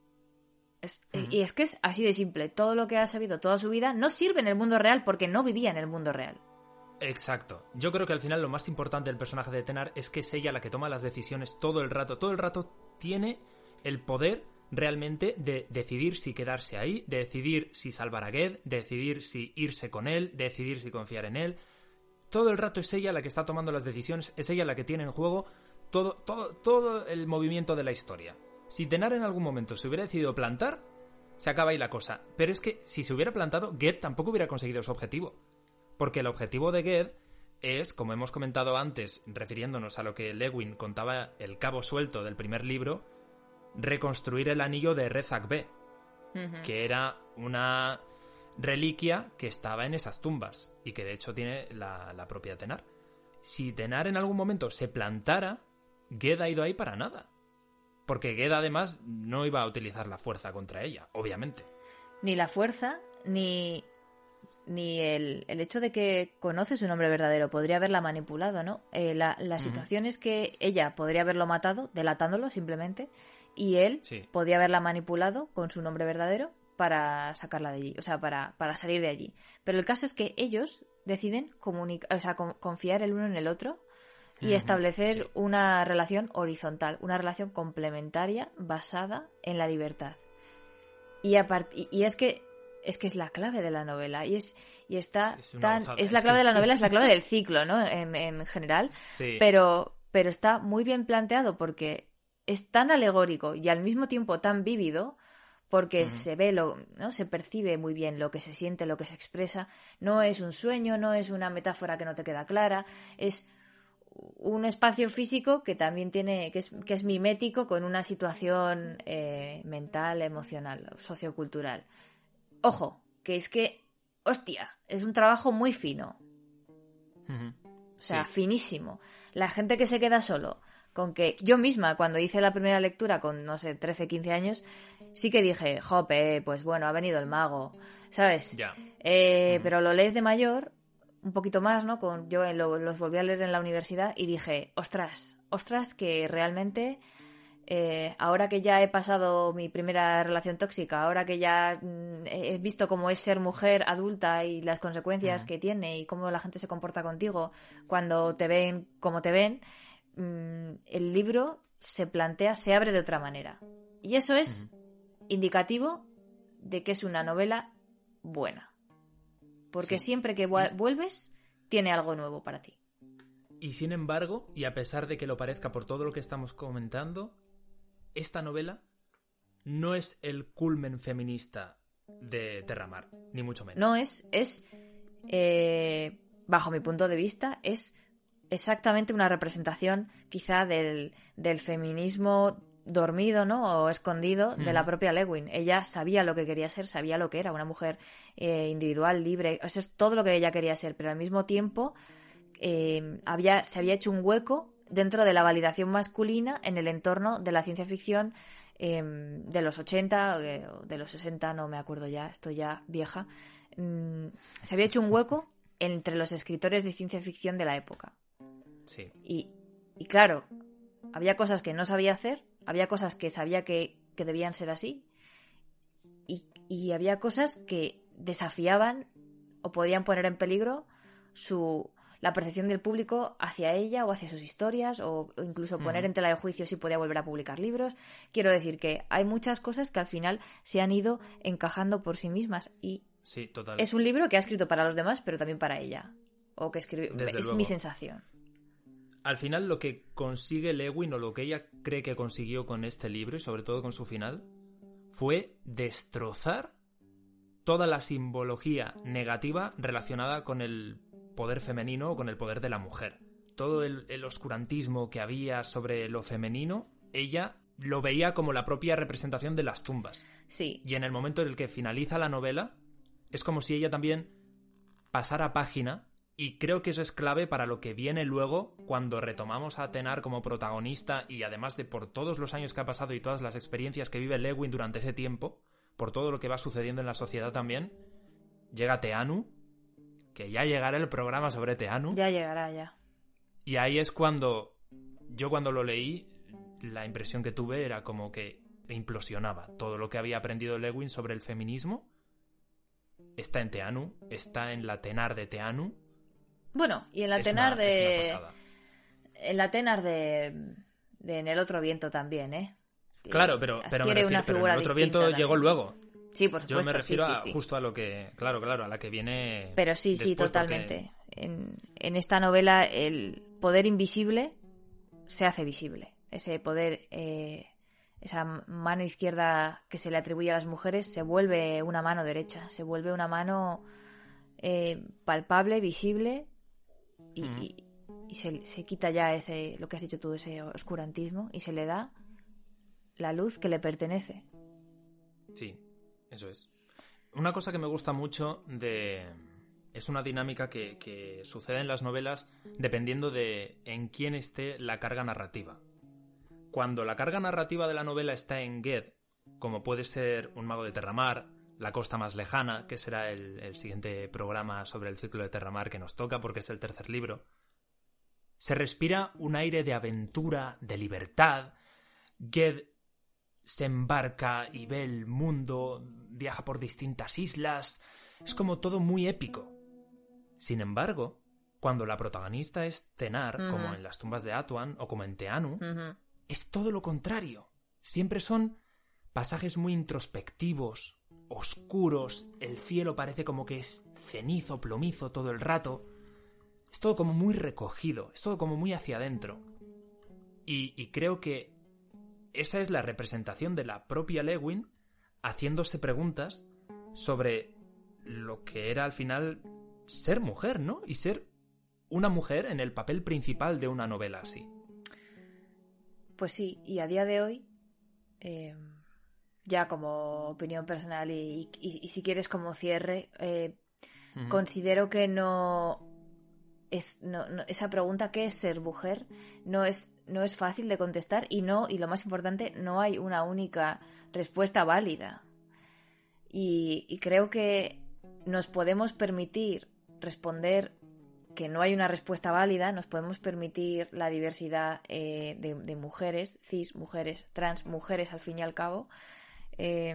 y es que es así de simple. Todo lo que ha sabido toda su vida no sirve en el mundo real porque no vivía en el mundo real. Exacto. Yo creo que al final lo más importante del personaje de Tenar es que es ella la que toma las decisiones todo el rato. Todo el rato tiene el poder realmente de decidir si quedarse ahí, de decidir si salvar a Ged, de decidir si irse con él, de decidir si confiar en él. Todo el rato es ella la que está tomando las decisiones, es ella la que tiene en juego todo, todo, todo el movimiento de la historia. Si Tenar en algún momento se hubiera decidido plantar, se acaba ahí la cosa. Pero es que si se hubiera plantado, Ged tampoco hubiera conseguido su objetivo. Porque el objetivo de Ged es, como hemos comentado antes, refiriéndonos a lo que Lewin contaba el cabo suelto del primer libro, reconstruir el anillo de Rezak B, que era una reliquia que estaba en esas tumbas y que de hecho tiene la, la propia Tenar. Si Tenar en algún momento se plantara, Ged ha ido ahí para nada. Porque Geda además no iba a utilizar la fuerza contra ella, obviamente. Ni la fuerza, ni, ni el, hecho de que conoce su nombre verdadero. Podría haberla manipulado, ¿no? Eh, la, situación es que ella podría haberlo matado, delatándolo simplemente, y él podría haberla manipulado con su nombre verdadero para sacarla de allí, o sea, para, para salir de allí. Pero el caso es que ellos deciden comunicar, o sea, confiar el uno en el otro y establecer una relación horizontal, una relación complementaria basada en la libertad. Y, y, es que es que es la clave de la novela y es y está tan es la clave de la novela es la clave del ciclo no en, en general. Pero pero está muy bien planteado porque es tan alegórico y al mismo tiempo tan vívido porque se ve lo, ¿no? Se percibe muy bien lo que se siente, lo que se expresa. No es un sueño, no es una metáfora que no te queda clara, es un espacio físico que también tiene, que es, que es mimético con una situación eh, mental, emocional, sociocultural. Ojo, que es que, hostia, es un trabajo muy fino. O sea, finísimo. La gente que se queda solo, con que yo misma, cuando hice la primera lectura con, no sé, 13, 15 años, sí que dije, jope, pues bueno, ha venido el mago, ¿sabes? Ya. Eh, pero lo lees de mayor un poquito más, ¿no? Con, yo los volví a leer en la universidad y dije, ostras, ostras, que realmente eh, ahora que ya he pasado mi primera relación tóxica, ahora que ya mm, he visto cómo es ser mujer adulta y las consecuencias que tiene y cómo la gente se comporta contigo cuando te ven como te ven, mm, el libro se plantea, se abre de otra manera. Y eso es indicativo de que es una novela buena. Porque siempre que vuelves, tiene algo nuevo para ti. Y sin embargo, y a pesar de que lo parezca por todo lo que estamos comentando, esta novela no es el culmen feminista de Terramar, ni mucho menos. No es, es, eh, bajo mi punto de vista, es exactamente una representación quizá del, del feminismo dormido, ¿no? O escondido de la propia Lewin. Ella sabía lo que quería ser, sabía lo que era, una mujer eh, individual, libre. Eso es todo lo que ella quería ser, pero al mismo tiempo eh, había, se había hecho un hueco dentro de la validación masculina en el entorno de la ciencia ficción em, de los 80, eh, de los 60, no me acuerdo ya, estoy ya vieja. Mm, se había hecho un hueco entre los escritores de ciencia ficción de la época. Sí. Y, y claro, había cosas que no sabía hacer había cosas que sabía que, debían ser así y, había cosas que desafiaban o podían poner en peligro su, la percepción del público hacia ella o hacia sus historias o, incluso poner en tela de juicio si podía volver a publicar libros. Quiero decir que hay muchas cosas que al final se han ido encajando por sí mismas y es un libro que ha escrito para los demás pero también para ella o que escribió es mi sensación al final lo que consigue Lewin o lo que ella cree que consiguió con este libro y sobre todo con su final fue destrozar toda la simbología negativa relacionada con el poder femenino o con el poder de la mujer. todo el, el oscurantismo que había sobre lo femenino, ella lo veía como la propia representación de las tumbas. Sí, Y en el momento en el que finaliza la novela, es como si ella también pasara página. Y creo que eso es clave para lo que viene luego cuando retomamos a Tenar como protagonista y además de por todos los años que ha pasado y todas las experiencias que vive Lewin durante ese tiempo, por todo lo que va sucediendo en la sociedad también, llega Teanu, que ya llegará el programa sobre Teanu, ya llegará ya. y ahí es cuando yo cuando lo leí, la impresión que tuve era como que implosionaba todo lo que había aprendido Lewin sobre el feminismo. Está en Teanu, está en la Tenar de Teanu. Bueno, y en la tenar una- de. en la tenar de, de En el otro viento también, ¿eh? Claro, pero, pero, me adquiere refiero, una pero el otro viento también. llegó luego. Sí, por Yo supuesto. me refiero sí, a- sí, justo a lo que, claro, claro, a la que viene. Pero sí, sí, porque- totalmente. En, en esta novela el poder invisible se hace visible. Ese poder, eh, esa mano izquierda que se le atribuye a las mujeres se vuelve una mano derecha, se vuelve una mano eh, palpable, visible y, Mm. y- y se, se quita ya ese, lo que has dicho tú, ese oscurantismo y se le da la luz que le pertenece. Sí, eso es. Una cosa que me gusta mucho de... Es una dinámica que, que sucede en las novelas dependiendo de en quién esté la carga narrativa. Cuando la carga narrativa de la novela está en Ged, como puede ser Un mago de Terramar, La costa más lejana, que será el, el siguiente programa sobre el ciclo de Terramar que nos toca porque es el tercer libro, se respira un aire de aventura, de libertad. Ged se embarca y ve el mundo, viaja por distintas islas. Es como todo muy épico. Sin embargo, cuando la protagonista es Tenar, como en las tumbas de Atuan o como en Teanu, es todo lo contrario. Siempre son pasajes muy introspectivos, oscuros, el cielo parece como que es cenizo, plomizo todo el rato. Es todo como muy recogido, es todo como muy hacia adentro. Y, creo que esa es la representación de la propia Lewin haciéndose preguntas sobre lo que era al final ser mujer, ¿no? Y ser una mujer en el papel principal de una novela así. Pues sí, y a día de hoy, eh, ya como opinión personal y, y- y si quieres como cierre, eh, considero que no es no- no- esa pregunta ¿qué es ser mujer? no es no es fácil de contestar y no y lo más importante no hay una única respuesta válida y, y creo que nos podemos permitir responder que no hay una respuesta válida, nos podemos permitir la diversidad eh, de, de mujeres, cis, mujeres, trans, mujeres al fin y al cabo, eh,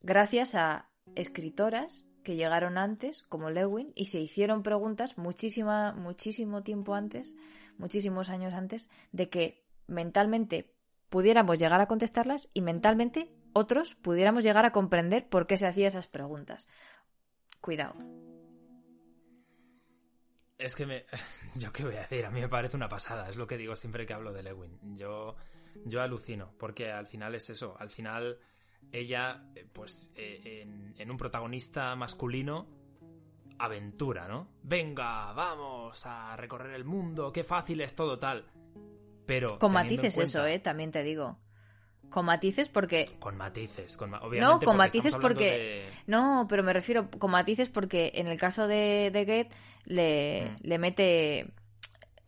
gracias a escritoras que llegaron antes, como Lewin, y se hicieron preguntas muchísima, muchísimo tiempo antes, muchísimos años antes, de que mentalmente pudiéramos llegar a contestarlas y mentalmente otros pudiéramos llegar a comprender por qué se hacía esas preguntas. Cuidado. Es que me. Yo qué voy a decir, a mí me parece una pasada, es lo que digo siempre que hablo de Lewin. Yo, yo alucino, porque al final es eso, al final ella, eh, pues, eh, en, en un protagonista masculino, aventura, ¿no? Venga, vamos a recorrer el mundo, qué fácil es todo tal. Pero. Con matices cuenta- eso, eh, también te digo. Con matices porque Con matices, con ma- No, obviamente con porque matices porque... de- No, pero me refiero con matices porque en el caso de, de Get le, Mm. le mete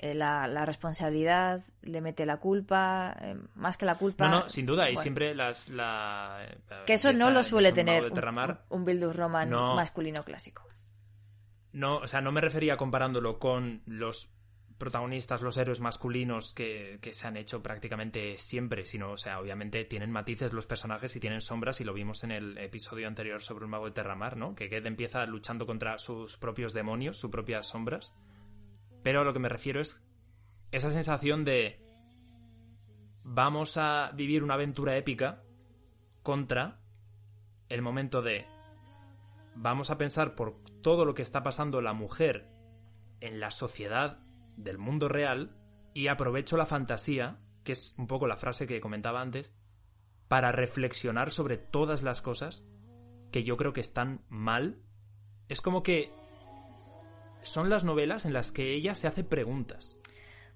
eh, la, la responsabilidad, le mete la culpa, eh, más que la culpa... No, no, sin duda, y siempre las. La, eh, Que eso no lo suele tener un, un Bildus Roman No. masculino clásico. No, o sea, no me refería comparándolo con los protagonistas, los héroes masculinos que, que se han hecho prácticamente siempre, sino, o sea, obviamente tienen matices los personajes y tienen sombras, y lo vimos en el episodio anterior sobre un mago de Terramar, ¿no? Que Ged empieza luchando contra sus propios demonios, sus propias sombras. Pero a lo que me refiero es esa sensación de vamos a vivir una aventura épica contra el momento de vamos a pensar por todo lo que está pasando la mujer en la sociedad del mundo real y aprovecho la fantasía, que es un poco la frase que comentaba antes, para reflexionar sobre todas las cosas que yo creo que están mal. Es como que son las novelas en las que ella se hace preguntas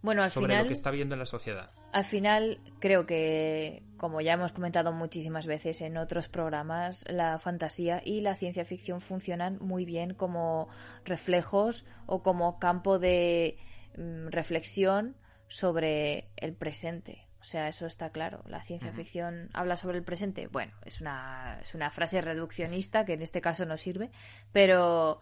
Bueno, al sobre final. lo que está viendo en la sociedad. Al final, creo que, como ya hemos comentado muchísimas veces en otros programas, la fantasía y la ciencia ficción funcionan muy bien como reflejos o como campo de mm, reflexión sobre el presente. O sea, eso está claro. La ciencia ficción habla sobre el presente. Bueno, es una, es una frase reduccionista que en este caso no sirve, pero,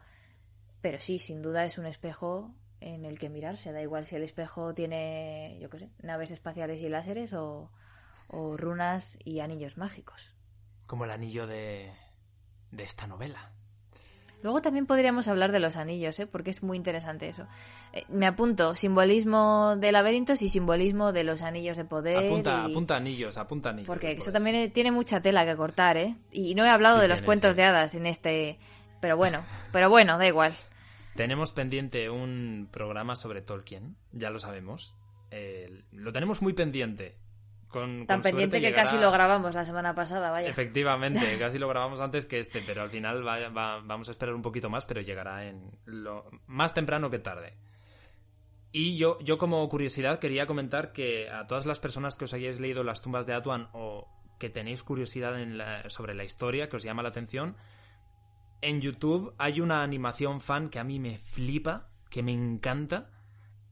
pero sí, sin duda es un espejo en el que mirarse. Da igual si el espejo tiene, yo qué sé, naves espaciales y láseres o, o runas y anillos mágicos. Como el anillo de, de esta novela. Luego también podríamos hablar de los anillos, ¿eh? porque es muy interesante eso. Eh, me apunto simbolismo de laberintos y simbolismo de los anillos de poder. Apunta, y- apunta anillos, apunta anillos. Porque eso también tiene mucha tela que cortar, ¿eh? Y no he hablado Sí, de los cuentos sí. de hadas en este... Pero bueno, pero bueno, da igual. Tenemos pendiente un programa sobre Tolkien, ya lo sabemos. Eh, lo tenemos muy pendiente. Con, Tan con pendiente que casi lo grabamos la semana pasada, vaya. Efectivamente, casi lo grabamos antes que este, pero al final va- va- vamos a esperar un poquito más, pero llegará en lo más temprano que tarde. Y yo, yo como curiosidad quería comentar que a todas las personas que os hayáis leído las tumbas de Atuan o que tenéis curiosidad en la- sobre la historia, que os llama la atención, en YouTube hay una animación fan que a mí me flipa, que me encanta.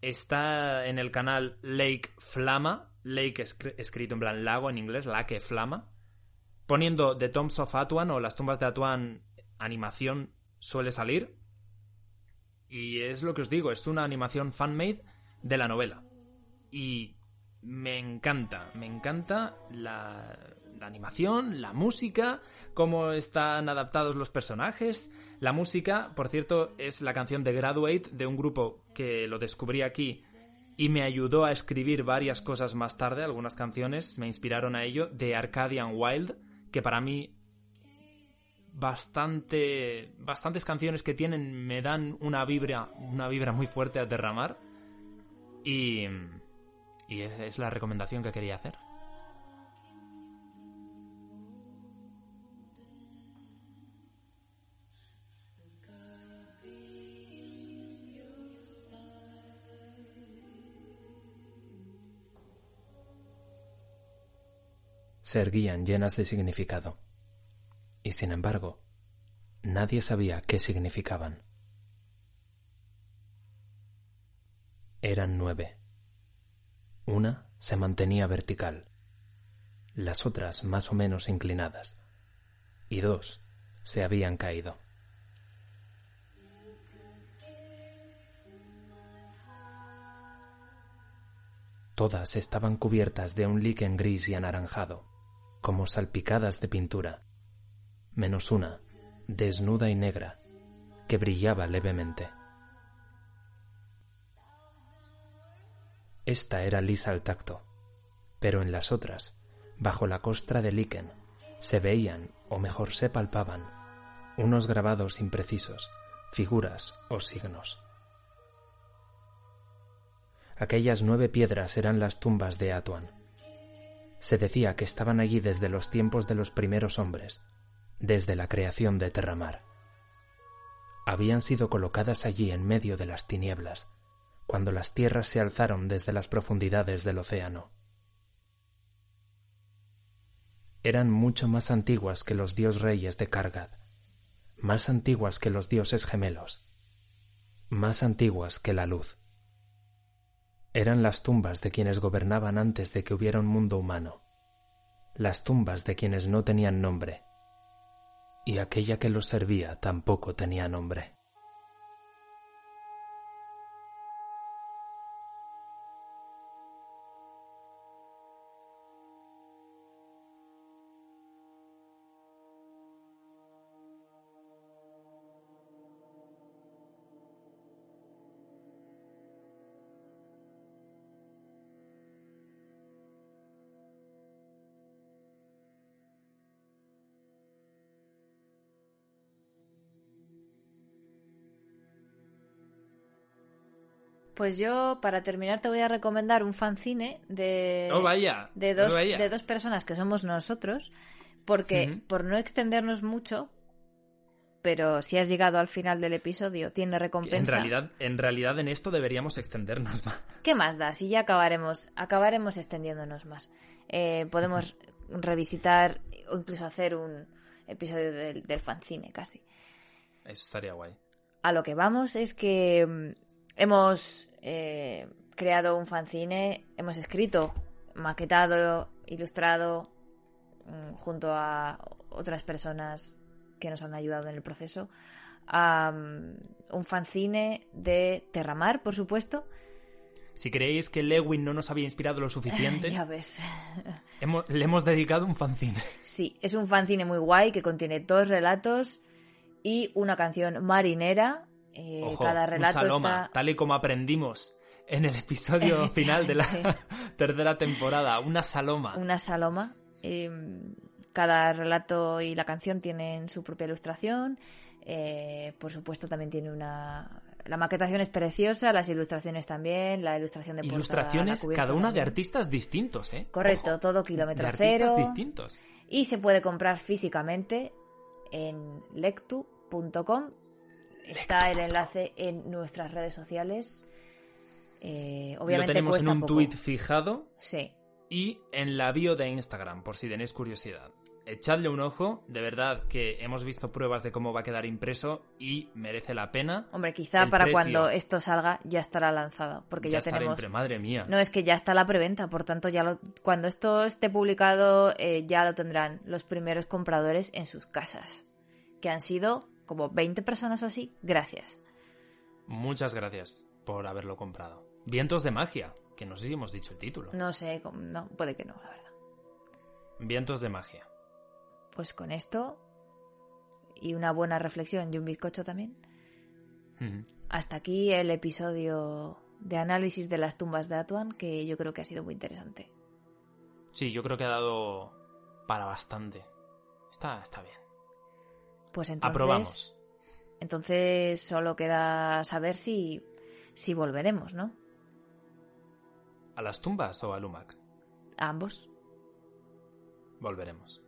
Está en el canal Lake Flama, Lake escri- escrito en plan lago en inglés, Lake Flama. Poniendo The Tombs of Atuan o las tumbas de Atuan animación suele salir. Y es lo que os digo, es una animación fan-made de la novela. Y me encanta, me encanta la, la animación, la música, cómo están adaptados los personajes. La música, por cierto, es la canción de Graduate de un grupo que lo descubrí aquí y me ayudó a escribir varias cosas más tarde, algunas canciones me inspiraron a ello, de Arcadian Wild, que para mí bastante bastantes canciones que tienen me dan una vibra una vibra muy fuerte a derramar. Y y es, es la recomendación que quería hacer se erguían llenas de significado y sin embargo nadie sabía qué significaban. Eran nueve. Una se mantenía vertical, las otras más o menos inclinadas, y dos se habían caído. Todas estaban cubiertas de un líquen gris y anaranjado, como salpicadas de pintura, menos una, desnuda y negra, que brillaba levemente. Esta era lisa al tacto, pero en las otras, bajo la costra de líquen, se veían, o mejor se palpaban, unos grabados imprecisos, figuras o signos. Aquellas nueve piedras eran las tumbas de Atuan. Se decía que estaban allí desde los tiempos de los primeros hombres, desde la creación de Terramar. Habían sido colocadas allí en medio de las tinieblas, cuando las tierras se alzaron desde las profundidades del océano. Eran mucho más antiguas que los dios reyes de Kargad, más antiguas que los dioses gemelos, más antiguas que la luz. Eran las tumbas de quienes gobernaban antes de que hubiera un mundo humano, las tumbas de quienes no tenían nombre, y aquella que los servía tampoco tenía nombre. Pues yo, para terminar, te voy a recomendar un fanzine de, ¡Oh, vaya! de, dos, ¡Oh, vaya! de dos personas que somos nosotros, porque por no extendernos mucho, pero si has llegado al final del episodio, tiene En recompensa. realidad, en realidad en esto deberíamos extendernos más. ¿Qué más da? Si ya acabaremos, acabaremos extendiéndonos más. Eh, podemos revisitar o incluso hacer un episodio del, del fanzine casi. Eso estaría guay. A lo que vamos es que mm, hemos eh, creado un fanzine, hemos escrito, maquetado, ilustrado, mm, junto a otras personas que nos han ayudado en el proceso, a, mm, un fanzine de Terramar, por supuesto. Si creéis que Lewin no nos había inspirado lo suficiente, Ya ves. hemos- le hemos dedicado un fanzine. Sí, es un fanzine muy guay que contiene dos relatos y una canción marinera. Eh, Ojo, cada relato saloma, está. tal y como aprendimos en el episodio final de la tercera temporada. Una saloma. una saloma. Eh, cada relato y la canción tienen su propia ilustración. Eh, por supuesto, también tiene una. La maquetación es preciosa, las ilustraciones también, la ilustración de portada, Ilustraciones, cada una de artistas distintos, ¿eh? Correcto, Ojo, todo kilómetro de artistas cero. distintos. Y se puede comprar físicamente en lectu.com. Está el enlace en nuestras redes sociales. Eh, obviamente Lo tenemos en un poco. tuit fijado Sí, y en la bio de Instagram, por si tenéis curiosidad. Echadle un ojo, de verdad que hemos visto pruebas de cómo va a quedar impreso y merece la pena. Hombre, quizá El para precio cuando esto salga ya estará lanzado, porque ya, tenemos... Madre mía. No, es que ya está la preventa, por tanto, ya lo... cuando esto esté publicado eh, ya lo tendrán los primeros compradores en sus casas, que han sido como 20 personas o así, gracias. Muchas gracias por haberlo comprado. Vientos de magia, que no sé si hemos dicho el título. No sé, no, puede que no, la verdad. Vientos de magia. Pues con esto y una buena reflexión y un bizcocho también, hasta aquí el episodio de análisis de las tumbas de Atuan, que yo creo que ha sido muy interesante. Sí, yo creo que ha dado para bastante. Está, está bien. Pues entonces... Aprobamos. Entonces solo queda saber si, si volveremos, ¿no? ¿A las tumbas o a Lumac? A ambos. Volveremos.